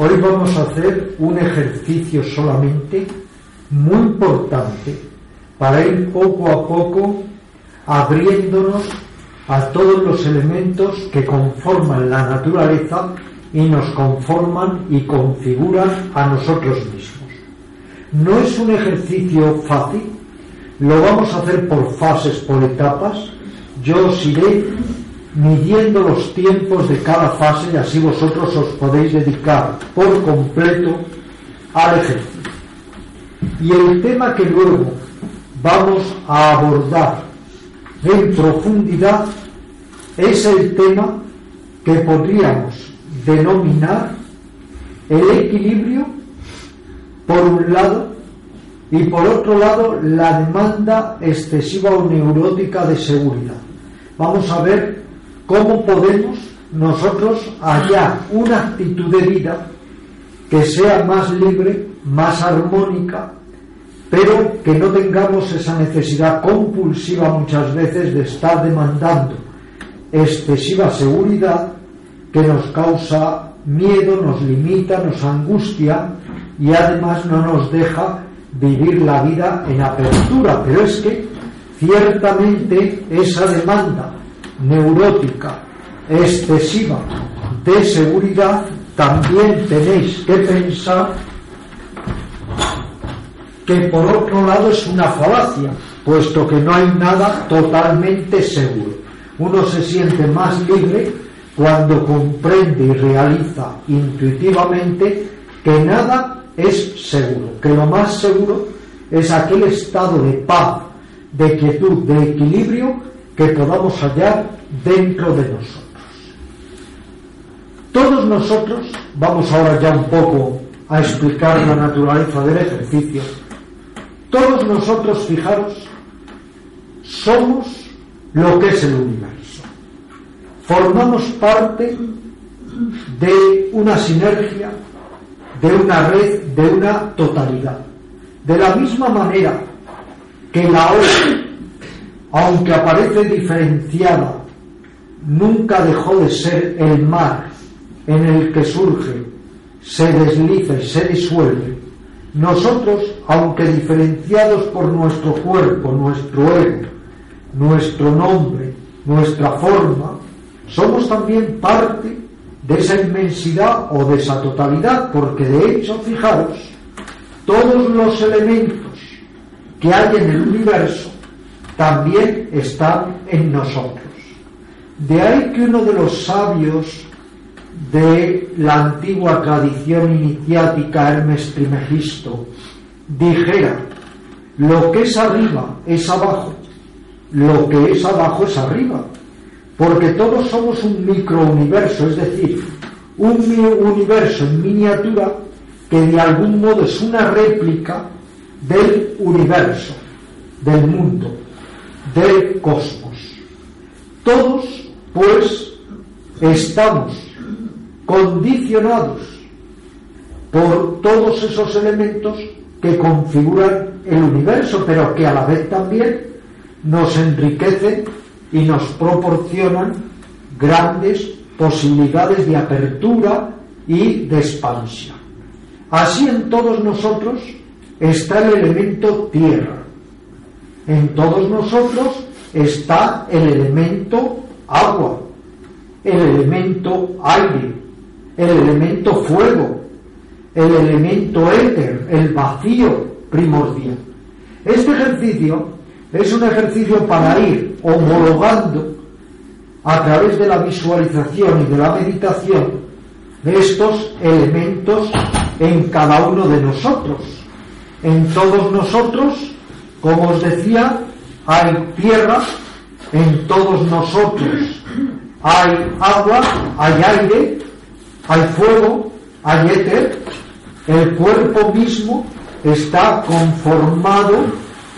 Hoy vamos a hacer un ejercicio solamente muy importante para ir poco a poco abriéndonos a todos los elementos que conforman la naturaleza y nos conforman y configuran a nosotros mismos. No es un ejercicio fácil, lo vamos a hacer por fases, por etapas. Yo os iré midiendo los tiempos de cada fase y así vosotros os podéis dedicar por completo al ejercicio. Y el tema que luego vamos a abordar en profundidad es el tema que podríamos denominar el equilibrio por un lado y por otro lado la demanda excesiva o neurótica de seguridad. Vamos a ver cómo podemos nosotros hallar una actitud de vida que sea más libre, más armónica, pero que no tengamos esa necesidad compulsiva muchas veces de estar demandando excesiva seguridad que nos causa miedo, nos limita, nos angustia y además no nos deja vivir la vida en apertura. Pero es que ciertamente esa demanda neurótica excesiva de seguridad, también tenéis que pensar que por otro lado es una falacia, puesto que no hay nada totalmente seguro. Uno se siente más libre cuando comprende y realiza intuitivamente que nada es seguro, que lo más seguro es aquel estado de paz, de quietud, de equilibrio que podamos hallar dentro de nosotros. Todos nosotros, vamos ahora ya un poco a explicar la naturaleza del ejercicio, todos nosotros, fijaros, somos lo que es el universo. Formamos parte de una sinergia, de una red, de una totalidad. De la misma manera que la ola aunque aparece diferenciada, nunca dejó de ser el mar en el que surge, se desliza y se disuelve. Nosotros, aunque diferenciados por nuestro cuerpo, nuestro ego, nuestro nombre, nuestra forma, somos también parte de esa inmensidad o de esa totalidad, porque de hecho, fijaros, todos los elementos que hay en el universo también están en nosotros. De ahí que uno de los sabios de la antigua tradición iniciática Hermes Trimegisto dijera, lo que es arriba es abajo, lo que es abajo es arriba, porque todos somos un microuniverso, es decir, un universo en miniatura que de algún modo es una réplica del universo, del mundo del cosmos. Todos, pues, estamos condicionados por todos esos elementos que configuran el universo, pero que a la vez también nos enriquecen y nos proporcionan grandes posibilidades de apertura y de expansión. Así en todos nosotros está el elemento tierra, en todos nosotros está el elemento agua, el elemento aire, el elemento fuego, el elemento éter, el vacío, primordial. Este ejercicio es un ejercicio para ir homologando a través de la visualización y de la meditación estos elementos en cada uno de nosotros. En todos nosotros, como os decía, hay tierra, en todos nosotros hay agua, hay aire, hay fuego, hay éter, el cuerpo mismo está conformado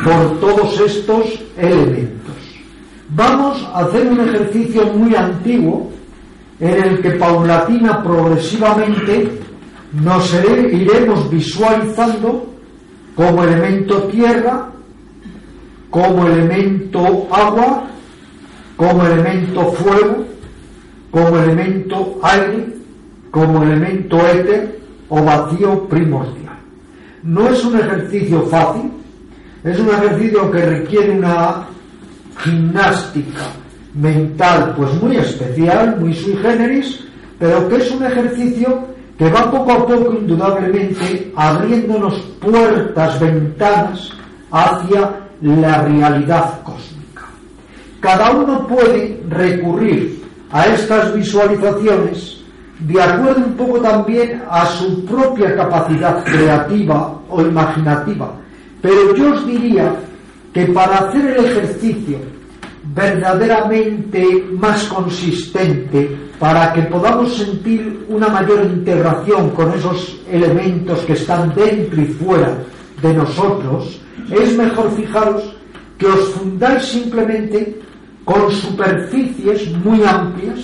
por todos estos elementos. Vamos a hacer un ejercicio muy antiguo en el que paulatina, progresivamente, nos iremos visualizando como elemento tierra, como elemento agua, como elemento fuego, como elemento aire, como elemento éter o vacío primordial. No es un ejercicio fácil, es un ejercicio que requiere una gimnástica mental pues muy especial, muy sui generis, pero que es un ejercicio que va poco a poco indudablemente abriéndonos puertas, ventanas hacia la realidad cósmica. Cada uno puede recurrir a estas visualizaciones de acuerdo un poco también a su propia capacidad creativa o imaginativa. Pero yo os diría que para hacer el ejercicio verdaderamente más consistente, para que podamos sentir una mayor integración con esos elementos que están dentro y fuera de nosotros, es mejor fijaros que os fundáis simplemente con superficies muy amplias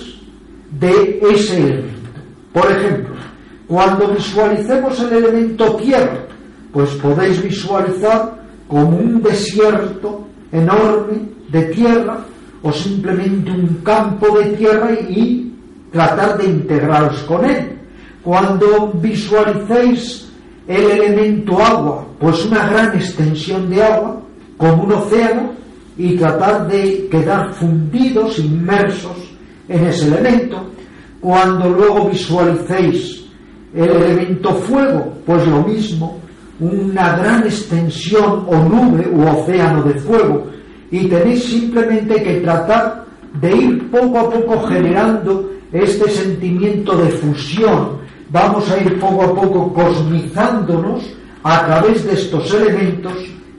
de ese elemento. Por ejemplo, cuando visualicemos el elemento tierra, pues podéis visualizar como un desierto enorme de tierra o simplemente un campo de tierra y tratar de integraros con él. Cuando visualicéis el elemento agua, pues una gran extensión de agua, como un océano, y tratar de quedar fundidos, inmersos en ese elemento. Cuando luego visualicéis el elemento fuego, pues lo mismo, una gran extensión o nube u océano de fuego, y tenéis simplemente que tratar de ir poco a poco generando este sentimiento de fusión. Vamos a ir poco a poco cosmizándonos a través de estos elementos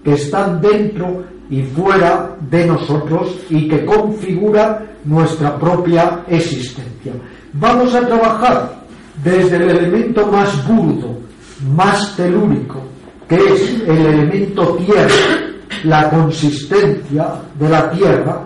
que están dentro y fuera de nosotros y que configuran nuestra propia existencia. Vamos a trabajar desde el elemento más burdo, más telúrico, que es el elemento tierra, la consistencia de la tierra,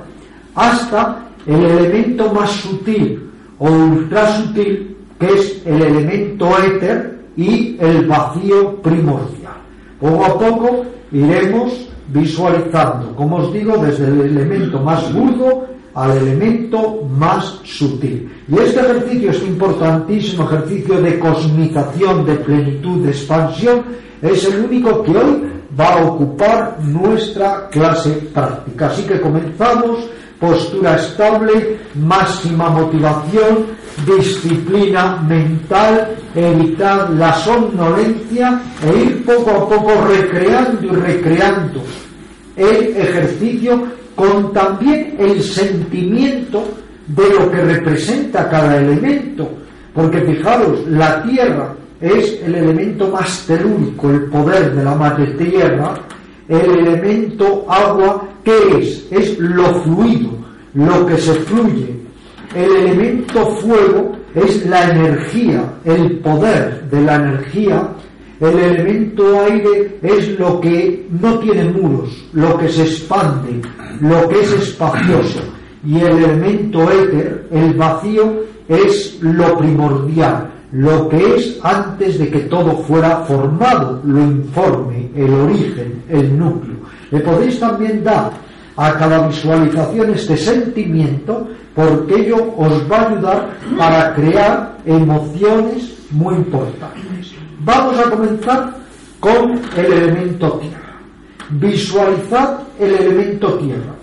hasta el elemento más sutil o ultra sutil, que es el elemento éter y el vacío primordial. Poco a poco iremos visualizando, como os digo, desde el elemento más burdo al elemento más sutil. Y este ejercicio, este importantísimo ejercicio de cosmización, de plenitud, de expansión, es el único que hoy va a ocupar nuestra clase práctica. Así que comenzamos, postura estable, máxima motivación, disciplina mental, evitar la somnolencia e ir poco a poco recreando y recreando el ejercicio con también el sentimiento de lo que representa cada elemento. Porque fijaros, la tierra es el elemento más telúrico, el poder de la madre tierra, el elemento agua, ¿qué es? Es lo fluido, lo que se fluye. El elemento fuego es la energía, el poder de la energía. El elemento aire es lo que no tiene muros, lo que se expande, lo que es espacioso. Y el elemento éter, el vacío, es lo primordial, lo que es antes de que todo fuera formado, lo informe, el origen, el núcleo. Le podéis también dar a cada visualización este sentimiento porque ello os va a ayudar para crear emociones muy importantes. Vamos a comenzar con el elemento tierra. Visualizad el elemento tierra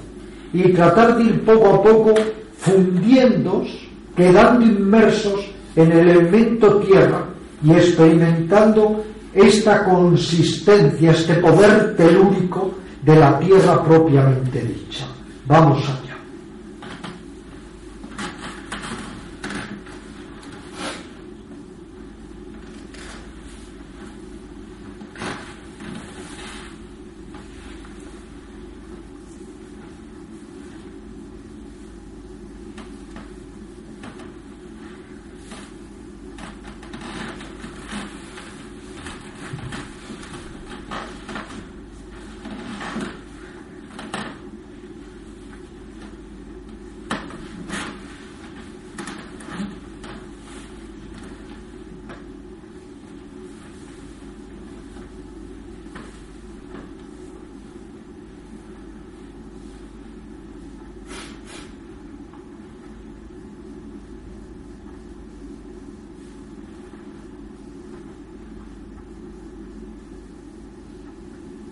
y tratar de ir poco a poco fundiéndose, quedando inmersos en el elemento tierra y experimentando esta consistencia, este poder telúrico de la tierra propiamente dicha. Vamos allá.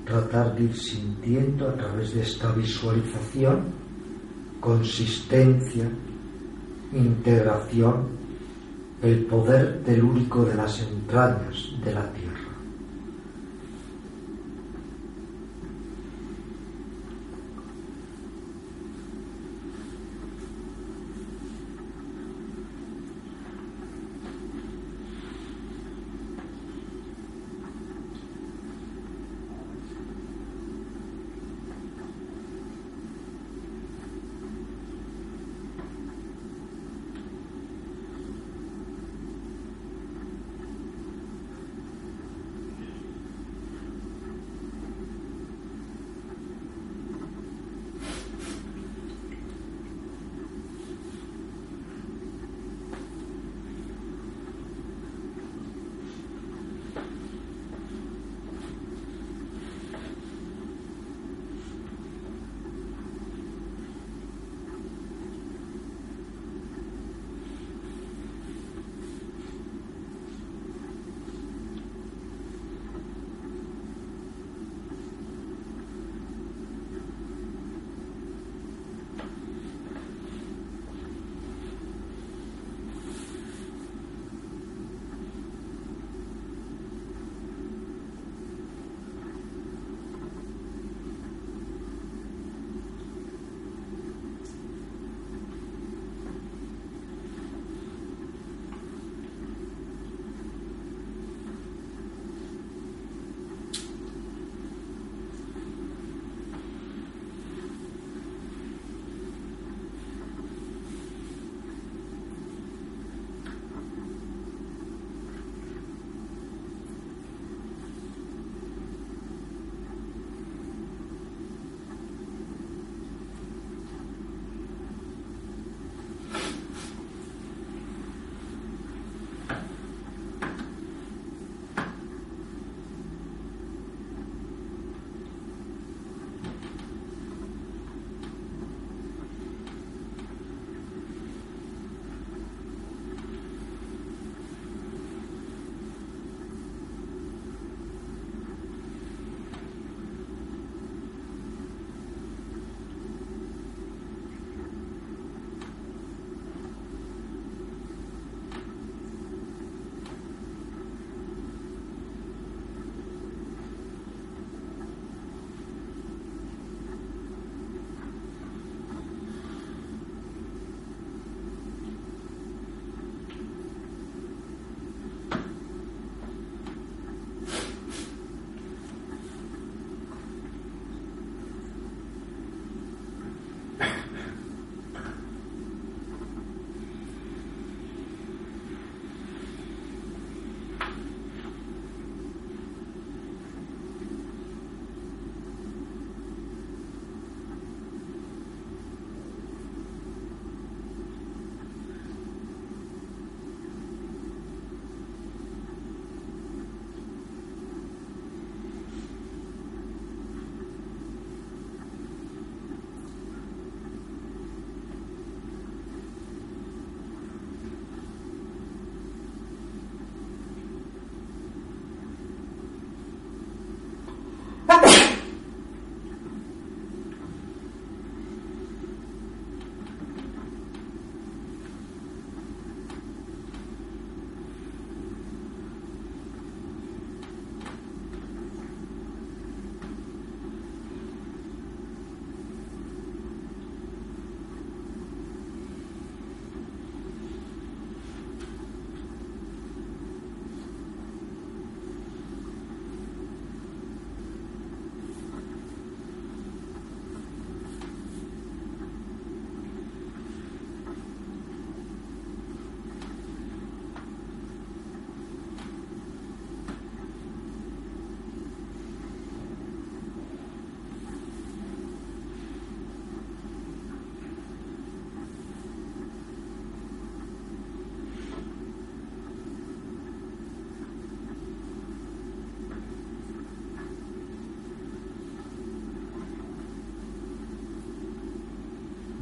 tratar ir sintiendo a través de esta visualización consistencia, integración, el poder telúrico de las entrañas de la tierra.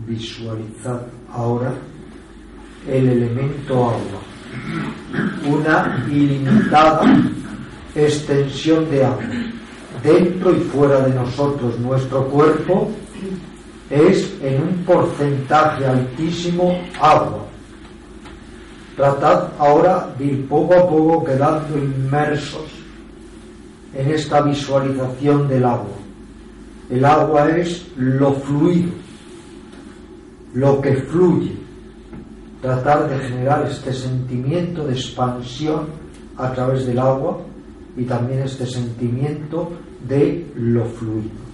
Visualizad ahora el elemento agua, una ilimitada extensión de agua dentro y fuera de nosotros. Nuestro cuerpo es en un porcentaje altísimo agua. Tratad ahora de ir poco a poco quedando inmersos en esta visualización del agua. El agua es lo fluido, lo que fluye. Tratar de generar este sentimiento de expansión a través del agua y también este sentimiento de lo fluido.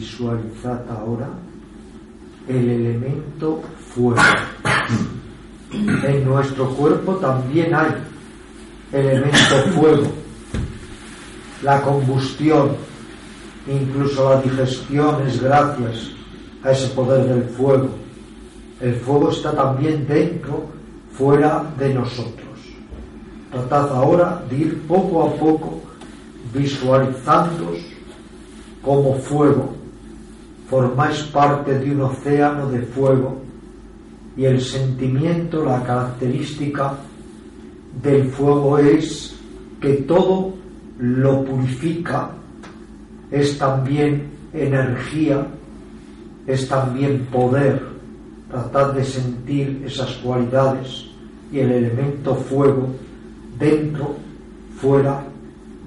Visualizad ahora el elemento fuego. En nuestro cuerpo también hay elemento fuego, la combustión, incluso la digestión es gracias a ese poder del fuego. El fuego está también dentro, fuera de nosotros. Tratad ahora de ir poco a poco visualizando como fuego formáis parte de un océano de fuego y el sentimiento, la característica del fuego es que todo lo purifica, es también energía, es también poder tratar de sentir esas cualidades y el elemento fuego dentro, fuera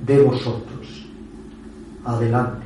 de vosotros. Adelante.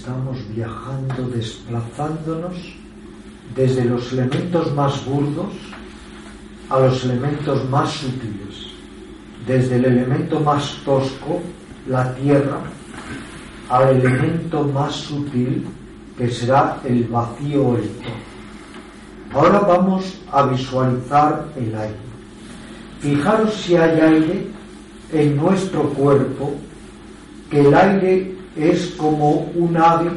Estamos viajando, desplazándonos desde los elementos más burdos a los elementos más sutiles, desde el elemento más tosco, la tierra, al elemento más sutil, que será el vacío o el Ahora vamos a visualizar el aire. Fijaros si hay aire en nuestro cuerpo, que el aire es como un ave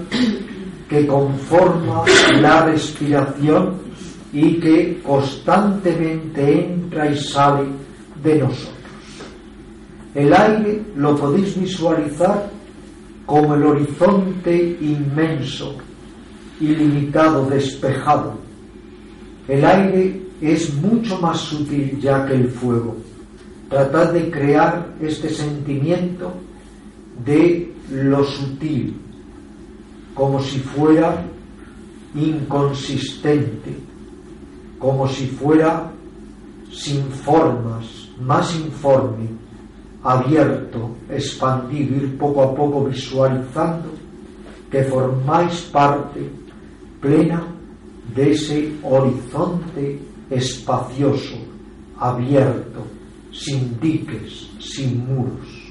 que conforma la respiración y que constantemente entra y sale de nosotros. El aire lo podéis visualizar como el horizonte inmenso, ilimitado, despejado. El aire es mucho más sutil ya que el fuego. Tratad de crear este sentimiento de lo sutil, como si fuera inconsistente, como si fuera sin formas, más informe, abierto, expandido, ir poco a poco visualizando que formáis parte plena de ese horizonte espacioso, abierto, sin diques, sin muros.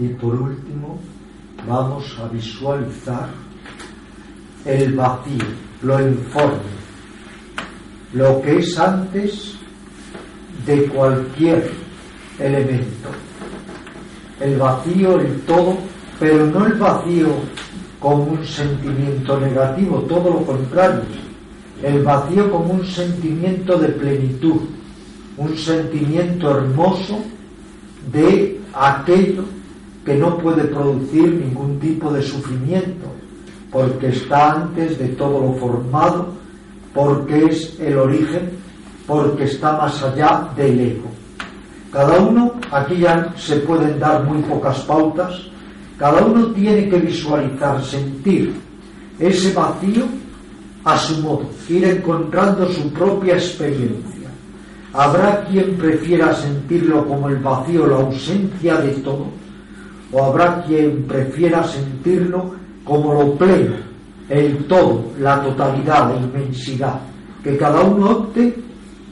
Y por último, vamos a visualizar el vacío, lo informe, lo que es antes de cualquier elemento. El vacío, el todo, pero no el vacío como un sentimiento negativo, todo lo contrario. El vacío como un sentimiento de plenitud, un sentimiento hermoso de aquello que no puede producir ningún tipo de sufrimiento, porque está antes de todo lo formado, porque es el origen, porque está más allá del ego. Cada uno, aquí ya se pueden dar muy pocas pautas, cada uno tiene que visualizar, sentir ese vacío a su modo, ir encontrando su propia experiencia. Habrá quien prefiera sentirlo como el vacío, la ausencia de todo, o habrá quien prefiera sentirlo como lo pleno, el todo, la totalidad, la inmensidad, que cada uno opte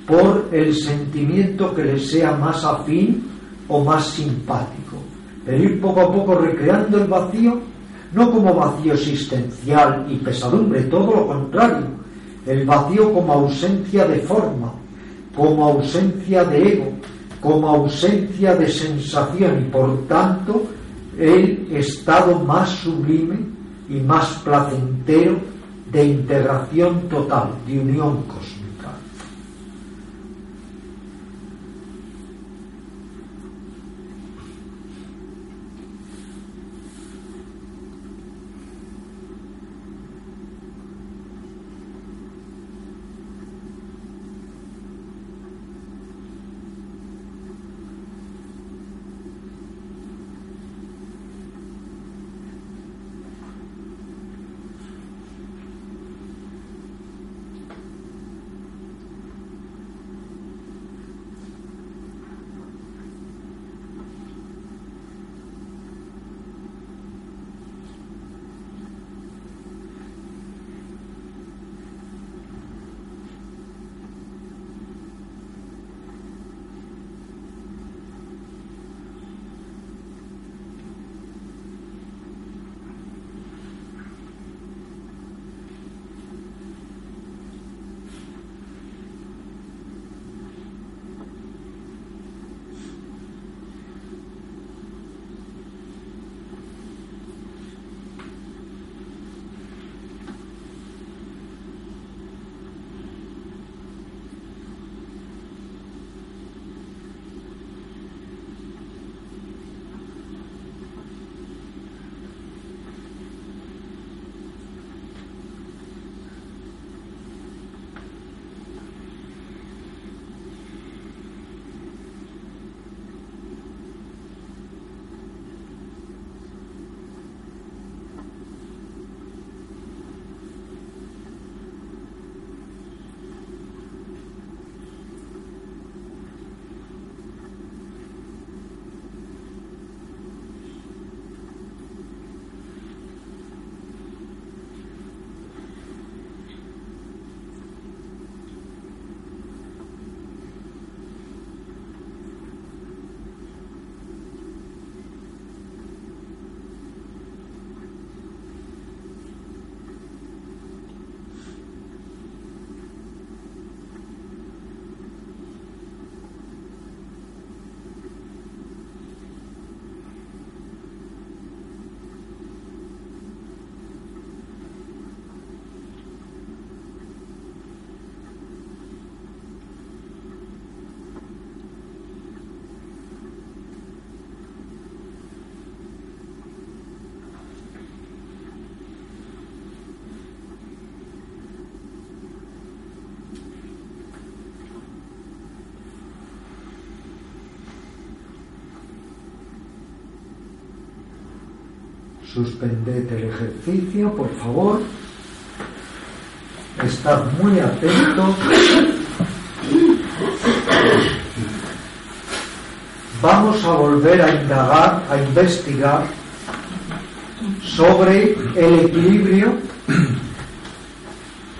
por el sentimiento que le sea más afín o más simpático. Pero ir poco a poco recreando el vacío, no como vacío existencial y pesadumbre, todo lo contrario, el vacío como ausencia de forma, como ausencia de ego, como ausencia de sensación y por tanto el estado más sublime y más placentero de integración total, de unión cósmica. Suspended el ejercicio, por favor. Estad muy atentos. Vamos a volver a indagar, a investigar sobre el equilibrio,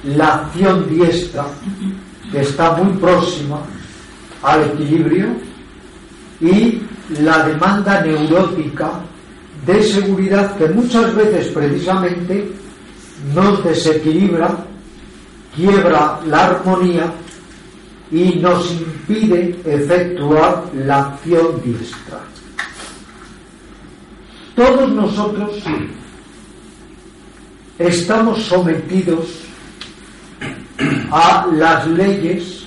la acción diestra, que está muy próxima al equilibrio, y la demanda neurótica de seguridad que muchas veces precisamente nos desequilibra, quiebra la armonía y nos impide efectuar la acción diestra. Todos nosotros estamos sometidos a las leyes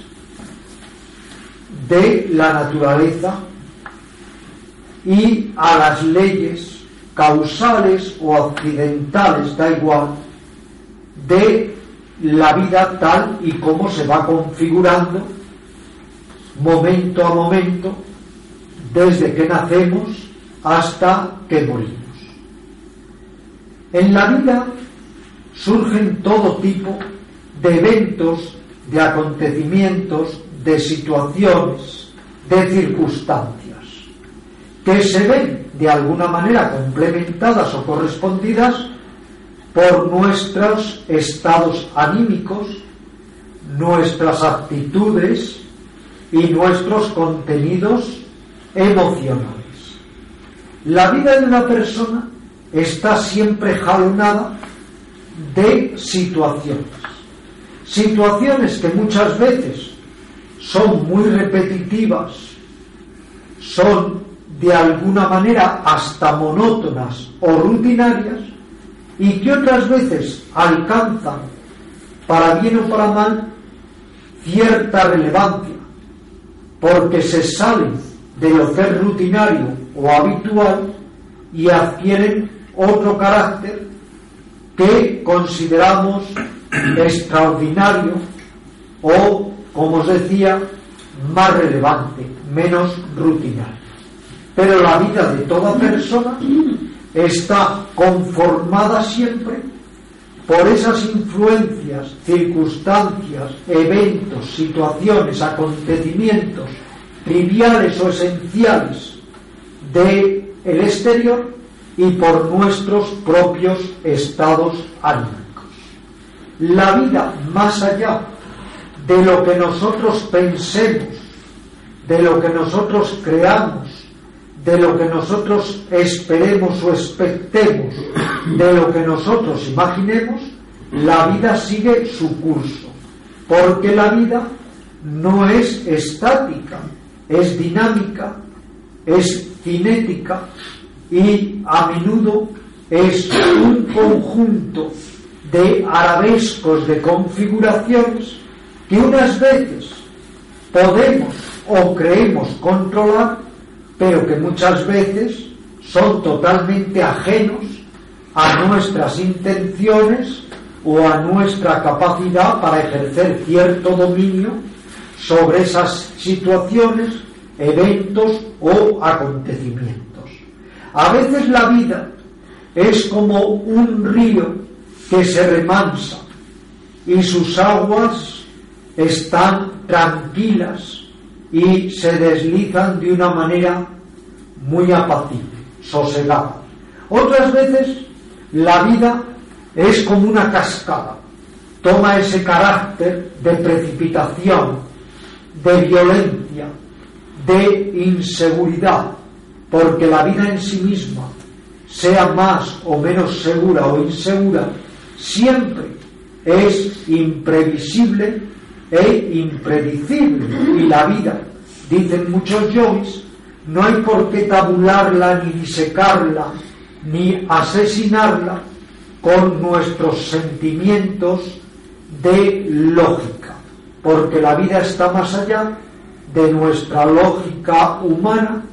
de la naturaleza y a las leyes causales o accidentales, da igual, de la vida tal y como se va configurando momento a momento desde que nacemos hasta que morimos. En la vida surgen todo tipo de eventos, de acontecimientos, de situaciones, de circunstancias, que se ven de alguna manera complementadas o correspondidas por nuestros estados anímicos, nuestras actitudes y nuestros contenidos emocionales. La vida de una persona está siempre jalonada de situaciones. Situaciones que muchas veces son muy repetitivas, son de alguna manera hasta monótonas o rutinarias y que otras veces alcanzan, para bien o para mal, cierta relevancia, porque se salen de lo que rutinario o habitual y adquieren otro carácter que consideramos extraordinario o, como os decía, más relevante, menos rutinario. Pero la vida de toda persona está conformada siempre por esas influencias, circunstancias, eventos, situaciones, acontecimientos triviales o esenciales del el exterior y por nuestros propios estados anímicos. La vida más allá de lo que nosotros pensemos, de lo que nosotros creamos, de lo que nosotros esperemos o expectemos, de lo que nosotros imaginemos, la vida sigue su curso, porque la vida no es estática, es dinámica, es cinética y a menudo es un conjunto de arabescos de configuraciones que unas veces podemos o creemos controlar pero que muchas veces son totalmente ajenos a nuestras intenciones o a nuestra capacidad para ejercer cierto dominio sobre esas situaciones, eventos o acontecimientos. A veces la vida es como un río que se remansa y sus aguas están tranquilas y se deslizan de una manera muy apacible, sosegada. Otras veces la vida es como una cascada, toma ese carácter de precipitación, de violencia, de inseguridad, porque la vida en sí misma, sea más o menos segura o insegura, siempre es imprevisible e impredecible. Y la vida, dicen muchos yogis, no hay por qué tabularla, ni disecarla, ni asesinarla con nuestros sentimientos de lógica, porque la vida está más allá de nuestra lógica humana,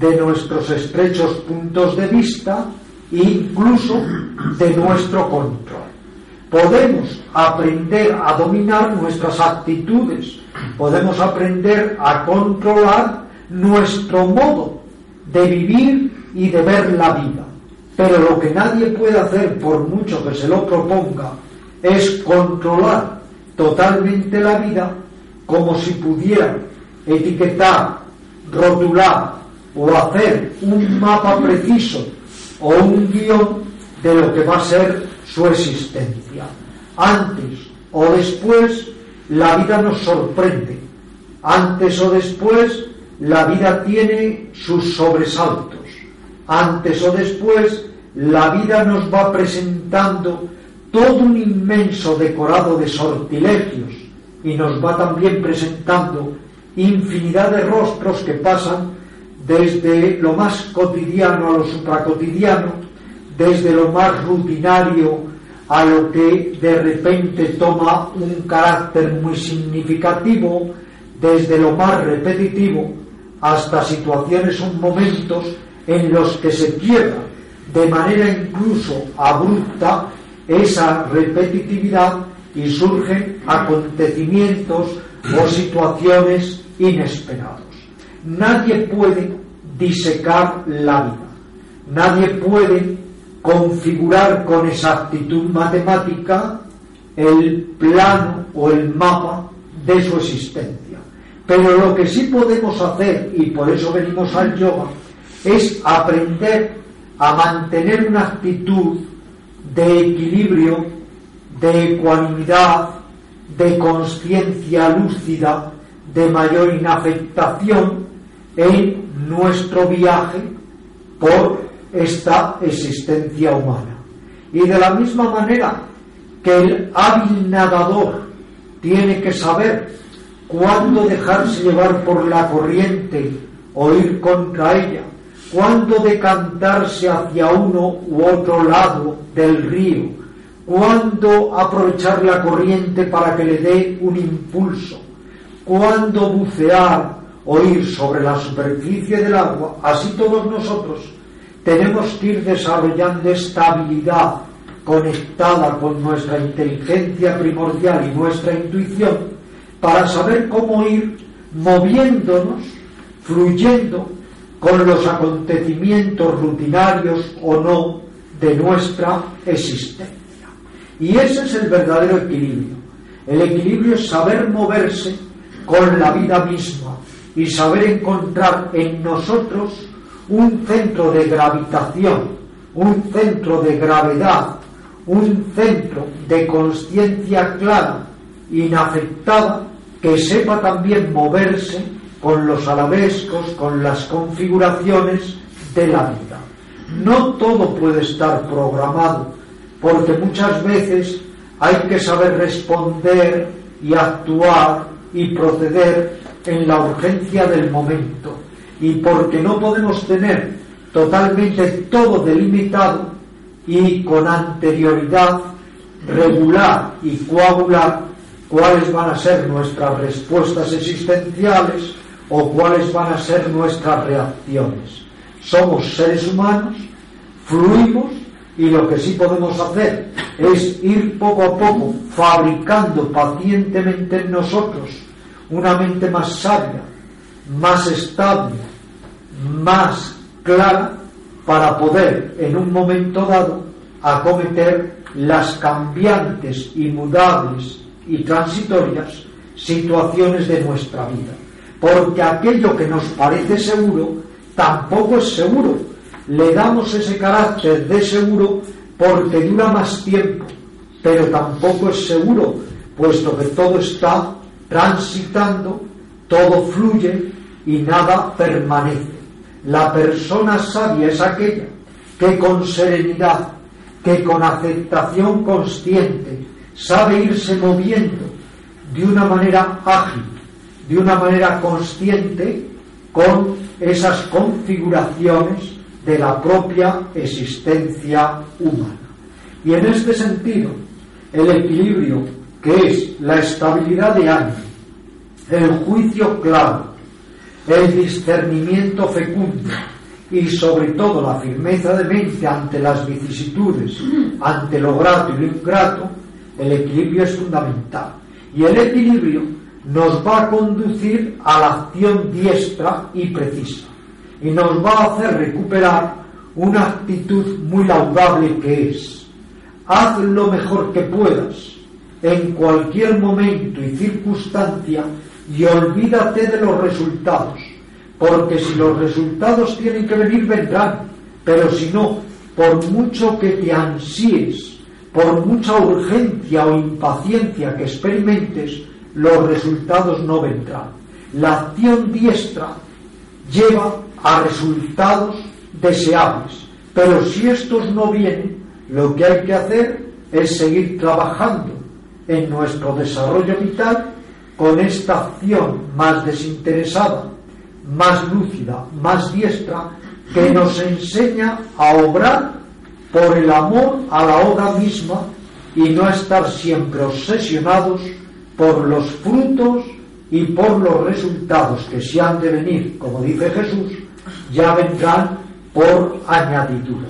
de nuestros estrechos puntos de vista e incluso de nuestro control podemos aprender a dominar nuestras actitudes, podemos aprender a controlar nuestro modo de vivir y de ver la vida. Pero lo que nadie puede hacer, por mucho que se lo proponga, es controlar totalmente la vida como si pudiera etiquetar, rotular o hacer un mapa preciso o un guion de lo que va a ser su existencia. Antes o después la vida nos sorprende. Antes o después la vida tiene sus sobresaltos. antes o después, la vida nos va presentando todo un inmenso decorado de sortilegios y nos va también presentando infinidad de rostros que pasan desde lo más cotidiano a lo supracotidiano, desde lo más rutinario a lo que de repente toma un carácter muy significativo, desde lo más repetitivo hasta situaciones o momentos en los que se quiebra de manera incluso abrupta esa repetitividad y surgen acontecimientos o situaciones inesperados. Nadie puede disecar la vida, nadie puede configurar con exactitud matemática el plano o el mapa de su existencia. Pero lo que sí podemos hacer, y por eso venimos al yoga, es aprender a mantener una actitud de equilibrio, de ecuanimidad, de conciencia lúcida, de mayor inafectación en nuestro viaje por esta existencia humana. Y de la misma manera que el hábil nadador tiene que saber cuándo dejarse llevar por la corriente o ir contra ella, cuándo decantarse hacia uno u otro lado del río, cuándo aprovechar la corriente para que le dé un impulso, cuándo bucear o ir sobre la superficie del agua, así todos nosotros tenemos que ir desarrollando esta habilidad conectada con nuestra inteligencia primordial y nuestra intuición para saber cómo ir moviéndonos, fluyendo con los acontecimientos rutinarios o no de nuestra existencia. Y ese es el verdadero equilibrio. El equilibrio es saber moverse con la vida misma y saber encontrar en nosotros un centro de gravitación, un centro de gravedad, un centro de conciencia clara, inafectada, que sepa también moverse con los arabescos, con las configuraciones de la vida. No todo puede estar programado, porque muchas veces hay que saber responder y actuar y proceder en la urgencia del momento y porque no podemos tener totalmente todo delimitado y con anterioridad regular y coagular cuáles van a ser nuestras respuestas existenciales o cuáles van a ser nuestras reacciones. Somos seres humanos, fluimos y lo que sí podemos hacer es ir poco a poco fabricando pacientemente en nosotros una mente más sabia, más estable, más clara para poder en un momento dado acometer las cambiantes, inmudables y transitorias situaciones de nuestra vida. Porque aquello que nos parece seguro tampoco es seguro. Le damos ese carácter de seguro porque dura más tiempo, pero tampoco es seguro, puesto que todo está transitando, todo fluye y nada permanece. La persona sabia es aquella que con serenidad, que con aceptación consciente, sabe irse moviendo de una manera ágil, de una manera consciente, con esas configuraciones de la propia existencia humana. Y en este sentido, el equilibrio, que es la estabilidad de ánimo, el juicio claro, el discernimiento fecundo y sobre todo la firmeza de mente ante las vicisitudes, ante lo grato y lo ingrato, el equilibrio es fundamental. Y el equilibrio nos va a conducir a la acción diestra y precisa. Y nos va a hacer recuperar una actitud muy laudable que es, haz lo mejor que puedas en cualquier momento y circunstancia y olvídate de los resultados, porque si los resultados tienen que venir, vendrán, pero si no, por mucho que te ansíes, por mucha urgencia o impaciencia que experimentes, los resultados no vendrán. La acción diestra lleva a resultados deseables. Pero si estos no vienen, lo que hay que hacer es seguir trabajando en nuestro desarrollo vital con esta acción más desinteresada, más lúcida, más diestra, que nos enseña a obrar por el amor a la obra misma y no estar siempre obsesionados por los frutos y por los resultados que se han de venir, como dice Jesús, ya vendrán por añadidura.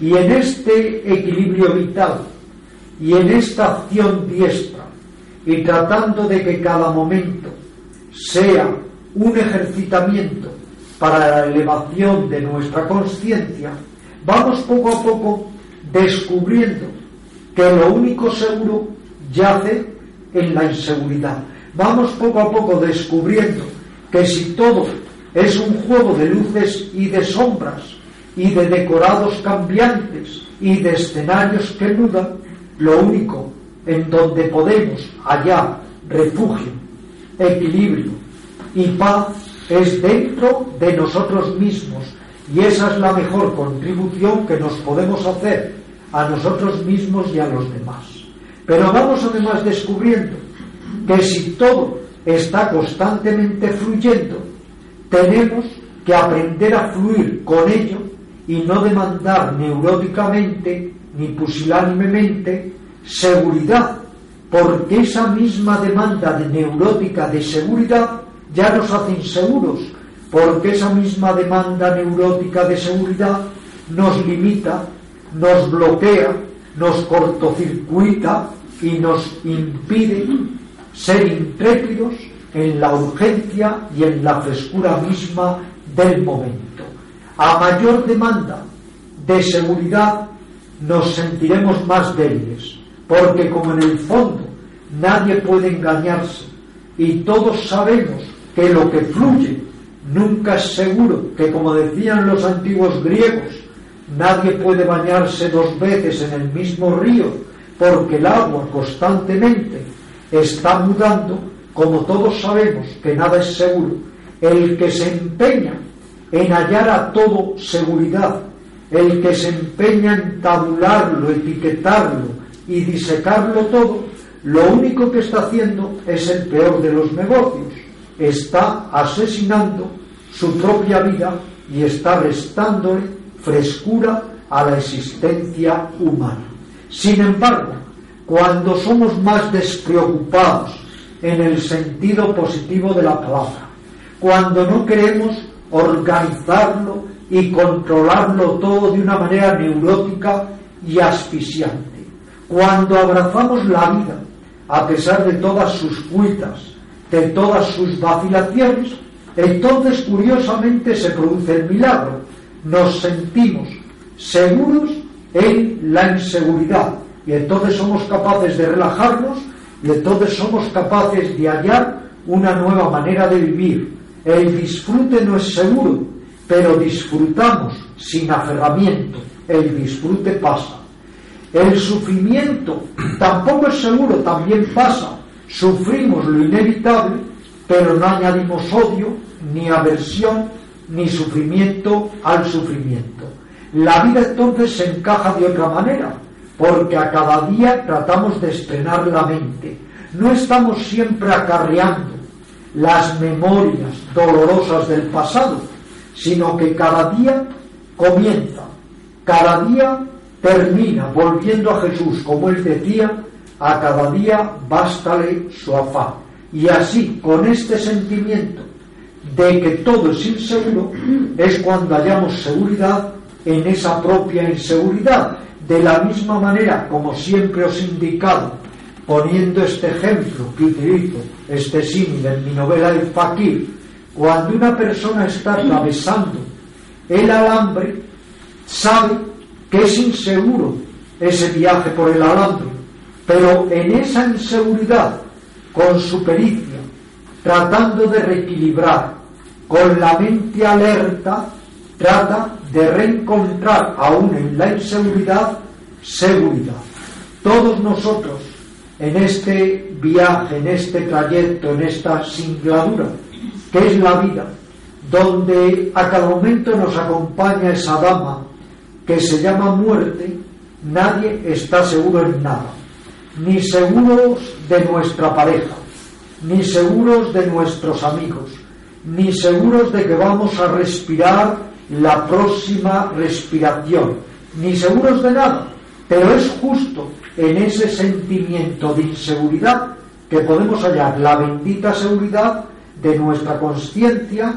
Y en este equilibrio vital y en esta acción diestra y tratando de que cada momento sea un ejercitamiento para la elevación de nuestra conciencia, vamos poco a poco descubriendo que lo único seguro yace en la inseguridad. Vamos poco a poco descubriendo que si todo es un juego de luces y de sombras y de decorados cambiantes y de escenarios que mudan, lo único en donde podemos hallar refugio, equilibrio y paz es dentro de nosotros mismos y esa es la mejor contribución que nos podemos hacer a nosotros mismos y a los demás. Pero vamos además descubriendo que si todo está constantemente fluyendo, tenemos que aprender a fluir con ello y no demandar neuróticamente ni pusilánimemente seguridad, porque esa misma demanda de neurótica de seguridad ya nos hace inseguros, porque esa misma demanda neurótica de seguridad nos limita, nos bloquea, nos cortocircuita y nos impide ser intrépidos en la urgencia y en la frescura misma del momento. A mayor demanda de seguridad nos sentiremos más débiles, porque como en el fondo nadie puede engañarse y todos sabemos que lo que fluye nunca es seguro, que como decían los antiguos griegos, nadie puede bañarse dos veces en el mismo río, porque el agua constantemente está mudando, como todos sabemos que nada es seguro, el que se empeña en hallar a todo seguridad, el que se empeña en tabularlo, etiquetarlo y disecarlo todo, lo único que está haciendo es el peor de los negocios. Está asesinando su propia vida y está restándole frescura a la existencia humana. Sin embargo, cuando somos más despreocupados en el sentido positivo de la palabra, cuando no queremos organizarlo y controlarlo todo de una manera neurótica y asfixiante, cuando abrazamos la vida a pesar de todas sus cuitas, de todas sus vacilaciones, entonces curiosamente se produce el milagro. Nos sentimos seguros en la inseguridad y entonces somos capaces de relajarnos y entonces somos capaces de hallar una nueva manera de vivir. El disfrute no es seguro, pero disfrutamos sin aferramiento. El disfrute pasa. El sufrimiento tampoco es seguro, también pasa. Sufrimos lo inevitable, pero no añadimos odio, ni aversión, ni sufrimiento al sufrimiento. La vida entonces se encaja de otra manera porque a cada día tratamos de estrenar la mente. No estamos siempre acarreando las memorias dolorosas del pasado, sino que cada día comienza, cada día termina volviendo a Jesús, como él decía, a cada día bástale su afán. Y así, con este sentimiento de que todo es inseguro, es cuando hallamos seguridad en esa propia inseguridad de la misma manera, como siempre os he indicado, poniendo este ejemplo que utilizo, este símil en mi novela El Fakir, cuando una persona está atravesando el alambre, sabe que es inseguro ese viaje por el alambre, pero en esa inseguridad, con su pericia, tratando de reequilibrar, con la mente alerta, trata de reencontrar aún en la inseguridad seguridad. Todos nosotros en este viaje, en este trayecto, en esta singladura, que es la vida, donde a cada momento nos acompaña esa dama que se llama muerte, nadie está seguro en nada, ni seguros de nuestra pareja, ni seguros de nuestros amigos, ni seguros de que vamos a respirar la próxima respiración, ni seguros de nada, pero es justo en ese sentimiento de inseguridad que podemos hallar la bendita seguridad de nuestra conciencia,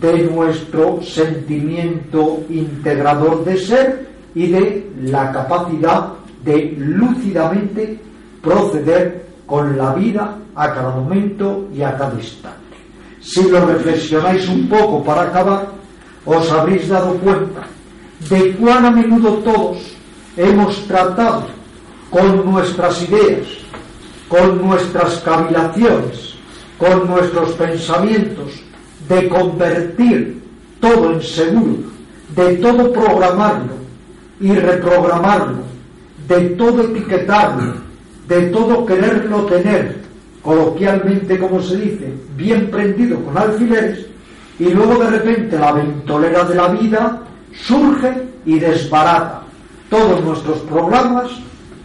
de nuestro sentimiento integrador de ser y de la capacidad de lúcidamente proceder con la vida a cada momento y a cada instante. Si lo reflexionáis un poco para acabar, os habréis dado cuenta de cuán a menudo todos hemos tratado con nuestras ideas, con nuestras cavilaciones, con nuestros pensamientos, de convertir todo en seguro, de todo programarlo y reprogramarlo, de todo etiquetarlo, de todo quererlo tener, coloquialmente como se dice, bien prendido con alfileres, y luego de repente la ventolera de la vida surge y desbarata todos nuestros programas,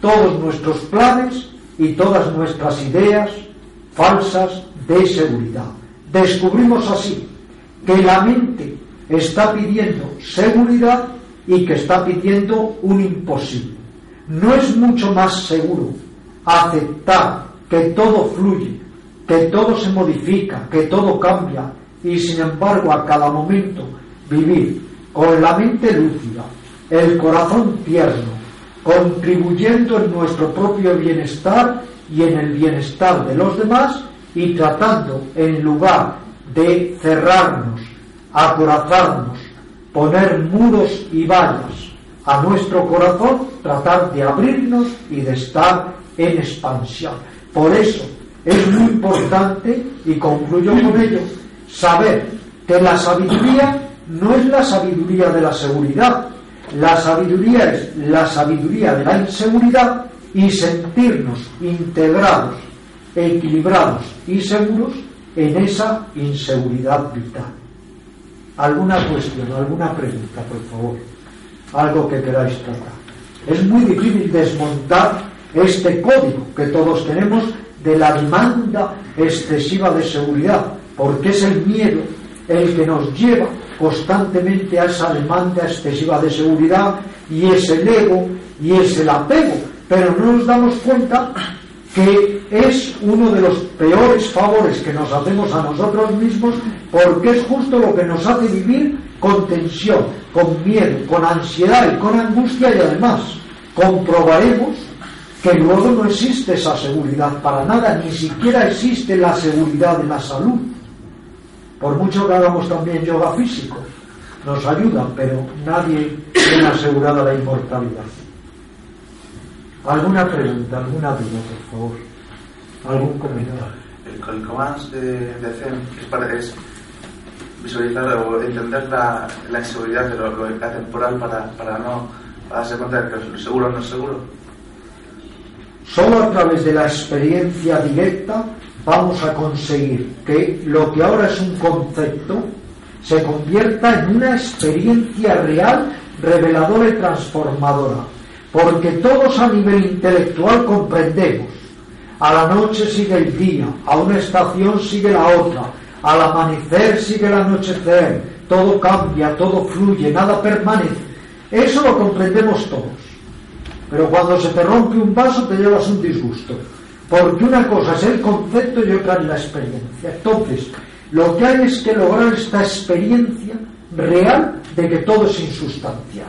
todos nuestros planes y todas nuestras ideas falsas de seguridad. Descubrimos así que la mente está pidiendo seguridad y que está pidiendo un imposible. No es mucho más seguro aceptar que todo fluye, que todo se modifica, que todo cambia y sin embargo a cada momento vivir con la mente lúcida, el corazón tierno, contribuyendo en nuestro propio bienestar y en el bienestar de los demás y tratando en lugar de cerrarnos, acorazarnos, poner muros y vallas a nuestro corazón, tratar de abrirnos y de estar en expansión. Por eso es muy importante, y concluyo con ello, saber que la sabiduría no es la sabiduría de la seguridad, la sabiduría es la sabiduría de la inseguridad y sentirnos integrados, equilibrados y seguros en esa inseguridad vital. ¿Alguna cuestión, alguna pregunta, por favor? Algo que queráis tratar. Es muy difícil desmontar este código que todos tenemos de la demanda excesiva de seguridad, porque es el miedo el que nos lleva constantemente a esa demanda excesiva de seguridad y es el ego y es el apego, pero no nos damos cuenta que es uno de los peores favores que nos hacemos a nosotros mismos porque es justo lo que nos hace vivir con tensión, con miedo, con ansiedad y con angustia y además comprobaremos que luego no existe esa seguridad para nada, ni siquiera existe la seguridad de la salud. Por mucho que hagamos también yoga físico, nos ayudan, pero nadie tiene asegurada la inmortalidad. ¿Alguna pregunta, alguna duda, por favor? ¿Algún comentario? El, el comando de, de Zen es, para, es visualizar o entender la, la inseguridad de lo, lo atemporal para, para no para darse cuenta de que lo seguro no es seguro. Solo a través de la experiencia directa vamos a conseguir que lo que ahora es un concepto se convierta en una experiencia real, reveladora y transformadora. Porque todos a nivel intelectual comprendemos. A la noche sigue el día, a una estación sigue la otra, al amanecer sigue el anochecer, todo cambia, todo fluye, nada permanece. Eso lo comprendemos todos. Pero cuando se te rompe un vaso te llevas un disgusto. Porque una cosa es el concepto y otra es la experiencia. Entonces, lo que hay es que lograr esta experiencia real de que todo es insustancial.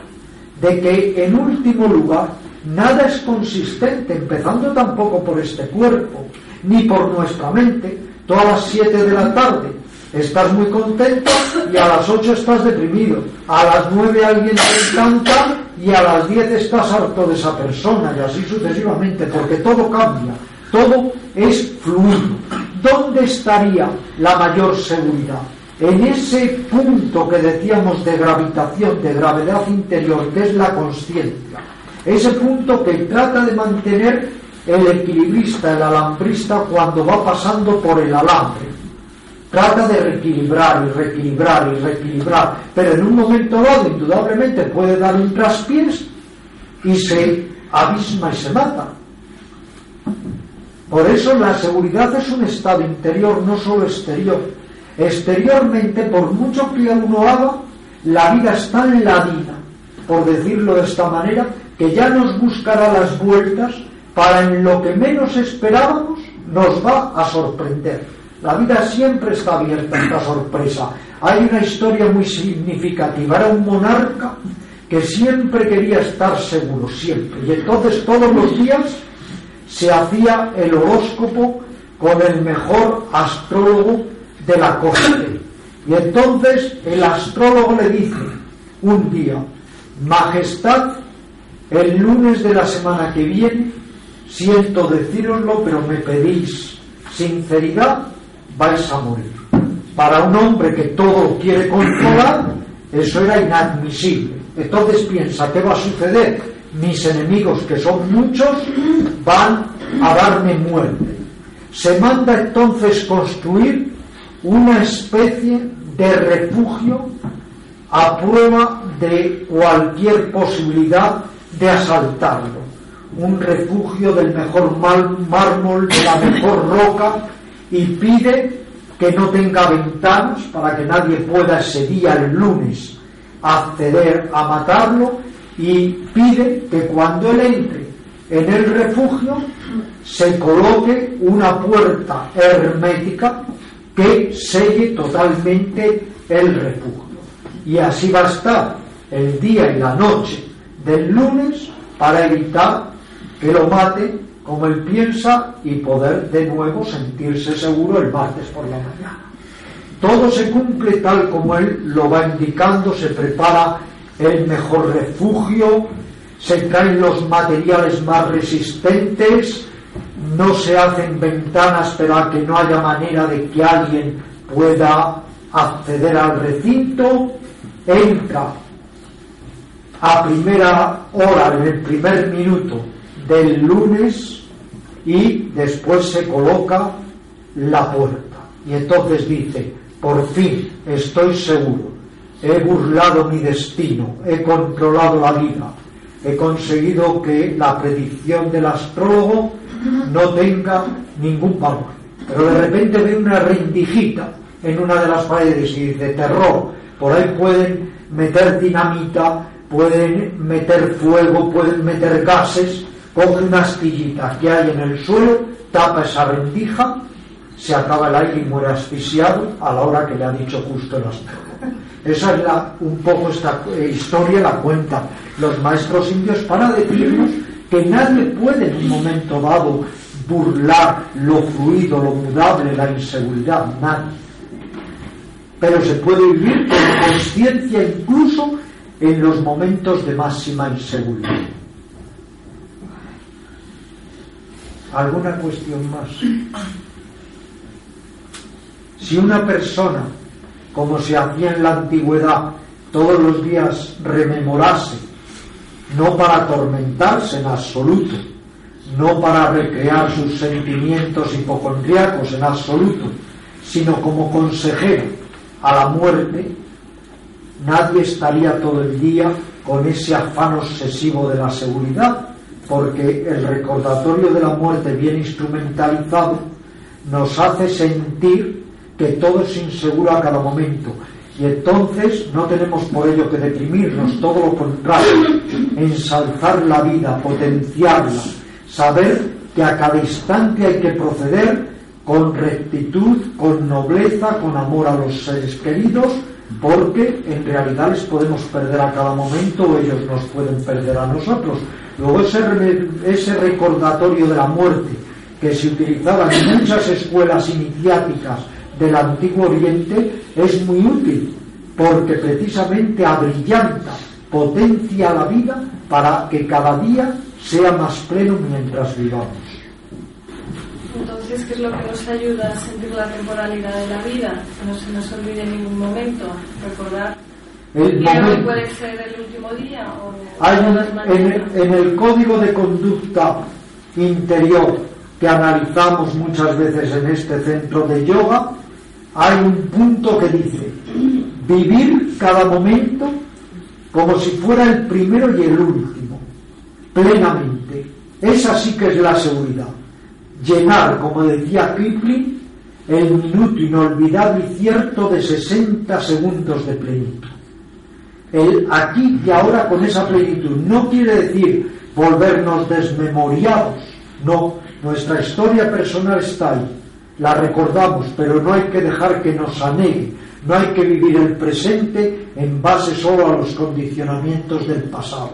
De que, en último lugar, nada es consistente, empezando tampoco por este cuerpo, ni por nuestra mente. Todas las 7 de la tarde estás muy contento y a las 8 estás deprimido. A las 9 alguien te encanta y a las 10 estás harto de esa persona y así sucesivamente, porque todo cambia, todo es fluido. ¿Dónde estaría la mayor seguridad? En ese punto que decíamos de gravitación, de gravedad interior, que es la conciencia. Ese punto que trata de mantener el equilibrista, el alambrista, cuando va pasando por el alambre. trata de reequilibrar y reequilibrar y reequilibrar, pero en un momento dado indudablemente puede dar un traspiés y se abisma y se mata. Por eso la seguridad es un estado interior, no solo exterior. Exteriormente, por mucho que uno haga, la vida está en la vida, por decirlo de esta manera, que ya nos buscará las vueltas para en lo que menos esperábamos nos va a sorprender. La vida siempre está abierta a esta sorpresa. Hay una historia muy significativa. Era un monarca que siempre quería estar seguro, siempre. Y entonces todos los días se hacía el horóscopo con el mejor astrólogo de la corte. Y entonces el astrólogo le dice un día, Majestad, el lunes de la semana que viene, siento decíroslo, pero me pedís sinceridad, vais a morir. Para un hombre que todo quiere controlar, eso era inadmisible. Entonces piensa, ¿qué va a suceder? Mis enemigos, que son muchos, van a darme muerte. Se manda entonces construir una especie de refugio a prueba de cualquier posibilidad de asaltarlo. Un refugio del mejor mármol, de la mejor roca, y pide que no tenga ventanas para que nadie pueda ese día, el lunes, acceder a matarlo y pide que cuando él entre en el refugio se coloque una puerta hermética que selle totalmente el refugio. Y así va a estar el día y la noche del lunes para evitar que lo mate como él piensa y poder de nuevo sentirse seguro el martes por la mañana. Todo se cumple tal como él lo va indicando, se prepara el mejor refugio, se traen los materiales más resistentes, no se hacen ventanas para que no haya manera de que alguien pueda acceder al recinto, entra a primera hora, en el primer minuto del lunes, y después se coloca la puerta. Y entonces dice, por fin estoy seguro, he burlado mi destino, he controlado la vida, he conseguido que la predicción del astrólogo no tenga ningún valor. Pero de repente ve una rendijita en una de las paredes y dice, terror, por ahí pueden meter dinamita, pueden meter fuego, pueden meter gases, coge una astillita que hay en el suelo, tapa esa rendija, se acaba el aire y muere asfixiado a la hora que le ha dicho justo el astrólogo. Esa es la, un poco esta historia, la cuenta los maestros indios para decirnos que nadie puede en un momento dado burlar lo fluido, lo mudable, la inseguridad, nadie. Pero se puede vivir con conciencia incluso en los momentos de máxima inseguridad. ¿Alguna cuestión más? Si una persona, como se hacía en la antigüedad, todos los días rememorase, no para atormentarse en absoluto, no para recrear sus sentimientos hipocondriacos en absoluto, sino como consejero a la muerte, nadie estaría todo el día con ese afán obsesivo de la seguridad, porque el recordatorio de la muerte bien instrumentalizado nos hace sentir que todo es inseguro a cada momento. Y entonces no tenemos por ello que deprimirnos, todo lo contrario, ensalzar la vida, potenciarla, saber que a cada instante hay que proceder con rectitud, con nobleza, con amor a los seres queridos, porque en realidad les podemos perder a cada momento o ellos nos pueden perder a nosotros. Luego ese, recordatorio de la muerte que se utilizaba en muchas escuelas iniciáticas del Antiguo Oriente es muy útil porque precisamente abrillanta, potencia la vida para que cada día sea más pleno mientras vivamos. Entonces, ¿qué es lo que nos ayuda a sentir la temporalidad de la vida? Que no se nos olvide en ningún momento recordar el momento. puede ser el último día? en, el código de conducta interior que analizamos muchas veces en este centro de yoga, hay un punto que dice, vivir cada momento como si fuera el primero y el último, plenamente. Esa sí que es la seguridad. Llenar, como decía Kipling, el minuto inolvidable y cierto de 60 segundos de plenitud. El aquí y ahora con esa plenitud no quiere decir volvernos desmemoriados, no, nuestra historia personal está ahí, la recordamos, pero no hay que dejar que nos anegue, no hay que vivir el presente en base solo a los condicionamientos del pasado.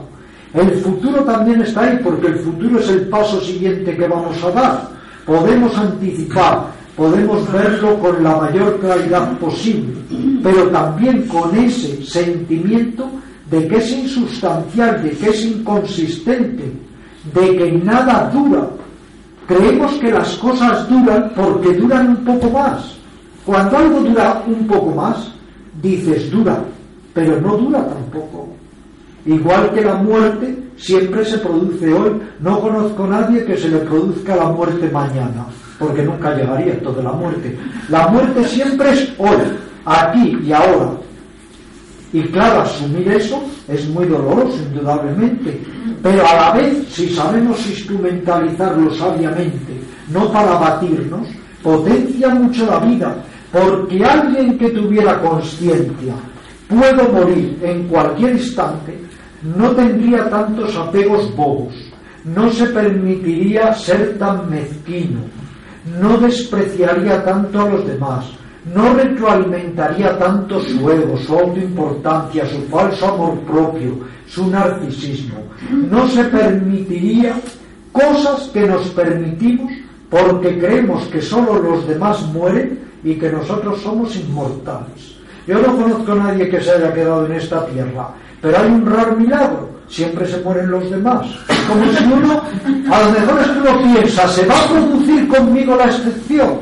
El futuro también está ahí porque el futuro es el paso siguiente que vamos a dar. Podemos anticipar, podemos verlo con la mayor claridad posible, pero también con ese sentimiento de que es insustancial, de que es inconsistente, de que nada dura. Creemos que las cosas duran porque duran un poco más. Cuando algo dura un poco más, dices dura, pero no dura tampoco. Igual que la muerte siempre se produce hoy. No conozco a nadie que se le produzca la muerte mañana, porque nunca llegaría esto de la muerte. La muerte siempre es hoy, aquí y ahora. Y claro, asumir eso es muy doloroso, indudablemente, pero a la vez, si sabemos instrumentalizarlo sabiamente, no para batirnos, potencia mucho la vida, porque alguien que tuviera conciencia, puedo morir en cualquier instante, no tendría tantos apegos bobos, no se permitiría ser tan mezquino, no despreciaría tanto a los demás, no retroalimentaría tanto su ego, su autoimportancia, su falso amor propio, su narcisismo. No se permitiría cosas que nos permitimos porque creemos que solo los demás mueren y que nosotros somos inmortales. Yo no conozco a nadie que se haya quedado en esta tierra, pero hay un raro milagro. Siempre se mueren los demás. Como si uno, a lo mejor es que uno piensa, se va a producir conmigo la excepción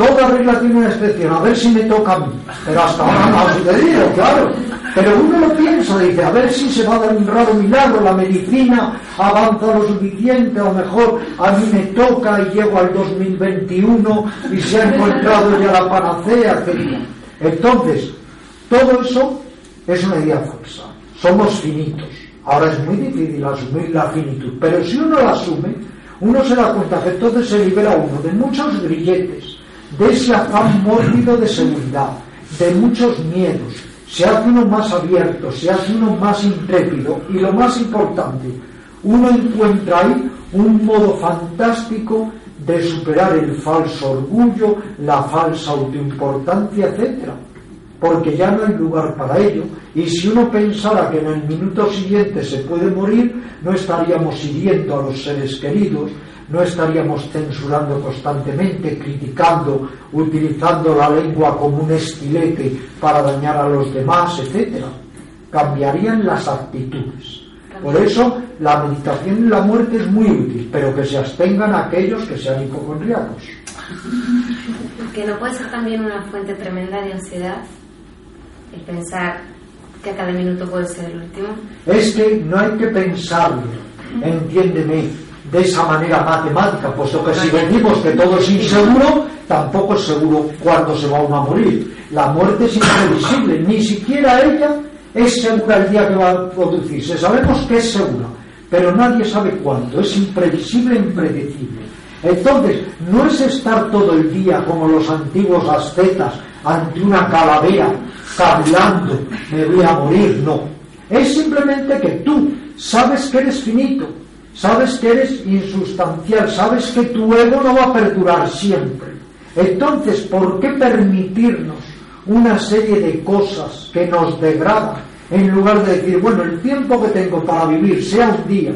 Toda regla tiene una excepción, a ver si me toca a mí. Pero hasta ahora no ha sucedido, claro. Pero uno lo piensa, dice, a ver si se va a dar un raro milagro, la medicina avanza lo suficiente, lo mejor a mí me toca y llego al 2021 y se ha encontrado ya la panacea, etc. Entonces, todo eso es una idea falsa. Somos finitos. Ahora es muy difícil asumir la finitud, pero si uno la asume, uno se da cuenta que entonces se libera uno de muchos grilletes de ese afán mórbido de seguridad, de muchos miedos, se hace uno más abierto, se hace uno más intrépido y lo más importante, uno encuentra ahí un modo fantástico de superar el falso orgullo, la falsa autoimportancia, etc. Porque ya no hay lugar para ello. Y si uno pensara que en el minuto siguiente se puede morir, no estaríamos hiriendo a los seres queridos, no estaríamos censurando constantemente, criticando, utilizando la lengua como un estilete para dañar a los demás, etc. Cambiarían las actitudes. Por eso la meditación en la muerte es muy útil, pero que se abstengan aquellos que sean hipocondriacos. Que no puede ser también una fuente tremenda de ansiedad el pensar que cada minuto puede ser el último. Es que no hay que pensarlo, entiéndeme de esa manera matemática, puesto que si decimos que todo es inseguro, tampoco es seguro cuándo se va uno a morir. La muerte es imprevisible, ni siquiera ella es segura el día que va a producirse. Sabemos que es segura, pero nadie sabe cuándo, es imprevisible impredecible. Entonces, no es estar todo el día como los antiguos ascetas ante una calavera, cavilando, me voy a morir, no. Es simplemente que tú sabes que eres finito, sabes que eres insustancial, sabes que tu ego no va a perdurar siempre. Entonces, ¿por qué permitirnos una serie de cosas que nos degradan en lugar de decir, bueno, el tiempo que tengo para vivir, sea un día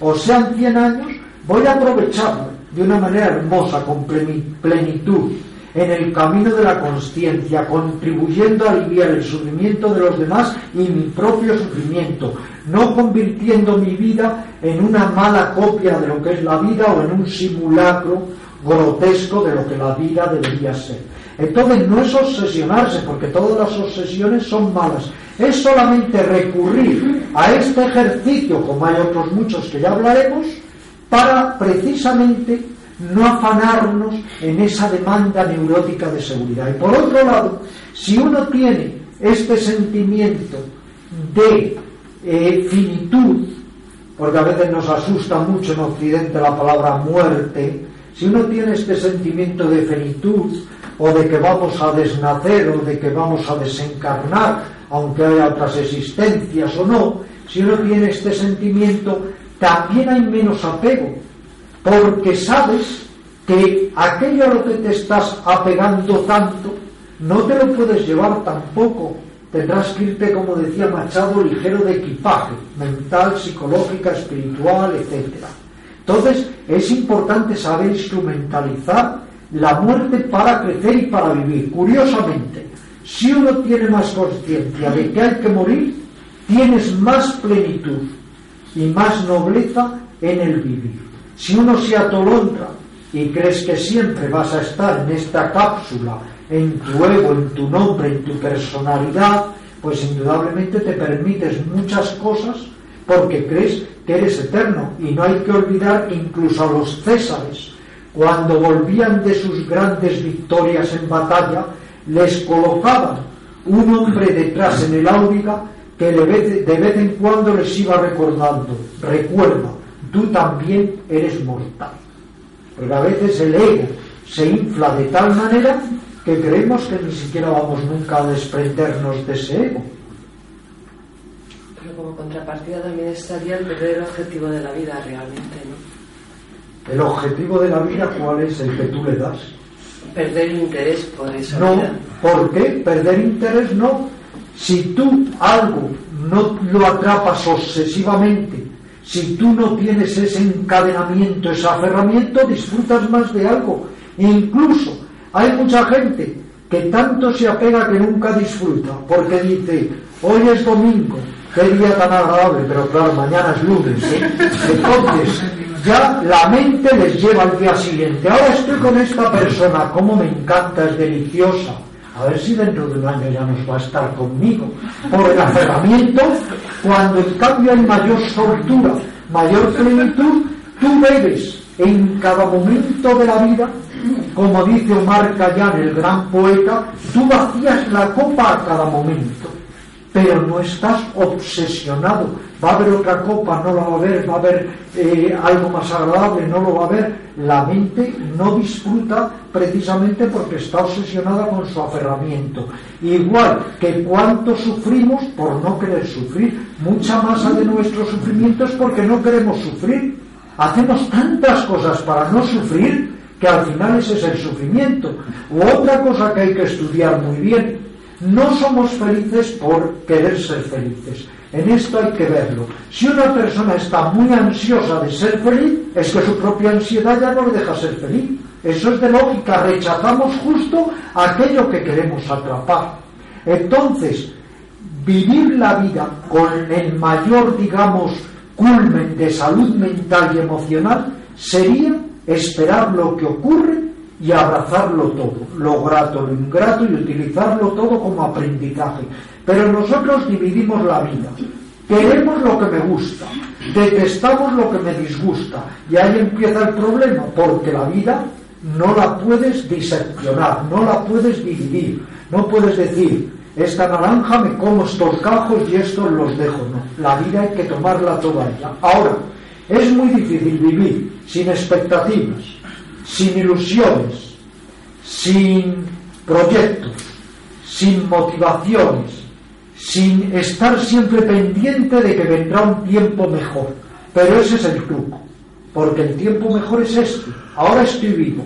o sean 100 años, voy a aprovecharlo de una manera hermosa, con plenitud, en el camino de la conciencia, contribuyendo a aliviar el sufrimiento de los demás y mi propio sufrimiento, no convirtiendo mi vida en una mala copia de lo que es la vida o en un simulacro grotesco de lo que la vida debería ser. Entonces no es obsesionarse, porque todas las obsesiones son malas, es solamente recurrir a este ejercicio, como hay otros muchos que ya hablaremos, para precisamente no afanarnos en esa demanda neurótica de seguridad. Y por otro lado, si uno tiene este sentimiento de eh, finitud, porque a veces nos asusta mucho en Occidente la palabra muerte, si uno tiene este sentimiento de finitud o de que vamos a desnacer o de que vamos a desencarnar, aunque haya otras existencias o no, si uno tiene este sentimiento, también hay menos apego, porque sabes que aquello a lo que te estás apegando tanto, no te lo puedes llevar tampoco. Tendrás que irte, como decía Machado, ligero de equipaje, mental, psicológica, espiritual, etc. Entonces, es importante saber instrumentalizar la muerte para crecer y para vivir. Curiosamente, si uno tiene más conciencia de que hay que morir, tienes más plenitud y más nobleza en el vivir. Si uno se atolontra y crees que siempre vas a estar en esta cápsula, en tu ego, en tu nombre, en tu personalidad, pues indudablemente te permites muchas cosas porque crees que eres eterno. Y no hay que olvidar que incluso a los césares, cuando volvían de sus grandes victorias en batalla, les colocaban un hombre detrás en el áuriga que de vez en cuando les iba recordando, recuerda, tú también eres mortal. Pero a veces el ego se infla de tal manera que creemos que ni siquiera vamos nunca a desprendernos de ese ego. Pero como contrapartida también estaría el el objetivo de la vida realmente, ¿no? ¿El objetivo de la vida cuál es el que tú le das? Perder interés por eso. No, ¿por qué? Perder interés no. Si tú algo no lo atrapas obsesivamente, si tú no tienes ese encadenamiento, ese aferramiento, disfrutas más de algo. E incluso hay mucha gente que tanto se apega que nunca disfruta, porque dice, hoy es domingo, qué día tan agradable, pero claro, mañana es lunes. ¿eh? Entonces, ya la mente les lleva al día siguiente. Ahora estoy con esta persona, como me encanta, es deliciosa. A ver si dentro de un año ya nos va a estar conmigo. Por el aferramiento, cuando en cambio hay mayor soltura, mayor plenitud, tú bebes en cada momento de la vida como dice Omar Khayyam, el gran poeta, tú vacías la copa a cada momento, pero no estás obsesionado. Va a haber otra copa, no la va a haber, va a haber eh, algo más agradable, no lo va a haber. La mente no disfruta precisamente porque está obsesionada con su aferramiento. Igual que cuánto sufrimos por no querer sufrir, mucha masa de nuestro sufrimiento es porque no queremos sufrir. Hacemos tantas cosas para no sufrir que al final ese es el sufrimiento. U otra cosa que hay que estudiar muy bien, no somos felices por querer ser felices. En esto hay que verlo. Si una persona está muy ansiosa de ser feliz, es que su propia ansiedad ya no le deja ser feliz. Eso es de lógica, rechazamos justo aquello que queremos atrapar. Entonces, vivir la vida con el mayor, digamos, culmen de salud mental y emocional sería esperar lo que ocurre y abrazarlo todo, lo grato, lo ingrato y utilizarlo todo como aprendizaje. Pero nosotros dividimos la vida. Queremos lo que me gusta, detestamos lo que me disgusta. Y ahí empieza el problema, porque la vida no la puedes diseccionar, no la puedes dividir. No puedes decir, esta naranja me como estos cajos y estos los dejo. No, la vida hay que tomarla toda ella. Ahora, es muy difícil vivir sin expectativas, sin ilusiones, sin proyectos, sin motivaciones, sin estar siempre pendiente de que vendrá un tiempo mejor. Pero ese es el truco, porque el tiempo mejor es este. Ahora estoy vivo,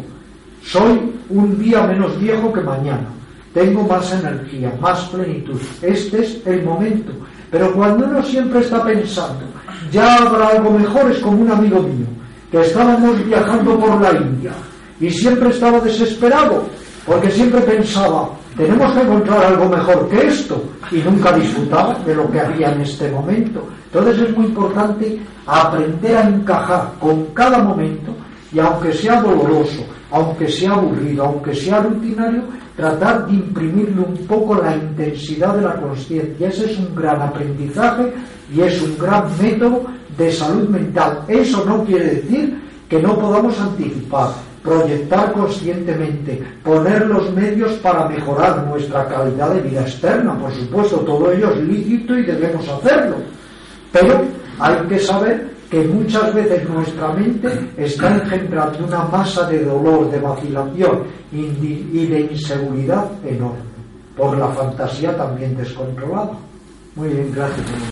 soy un día menos viejo que mañana, tengo más energía, más plenitud. Este es el momento. Pero cuando uno siempre está pensando, ya habrá algo mejor, es como un amigo mío, que estábamos viajando por la India y siempre estaba desesperado, porque siempre pensaba, tenemos que encontrar algo mejor que esto, y nunca disfrutaba de lo que había en este momento. Entonces es muy importante aprender a encajar con cada momento, y aunque sea doloroso, aunque sea aburrido, aunque sea rutinario, tratar de imprimirle un poco la intensidad de la conciencia. Ese es un gran aprendizaje y es un gran método de salud mental. Eso no quiere decir que no podamos anticipar, proyectar conscientemente, poner los medios para mejorar nuestra calidad de vida externa, por supuesto, todo ello es lícito y debemos hacerlo. Pero hay que saber que muchas veces nuestra mente está engendrando una masa de dolor, de vacilación y de inseguridad enorme, por la fantasía también descontrolada. Muy bien, gracias.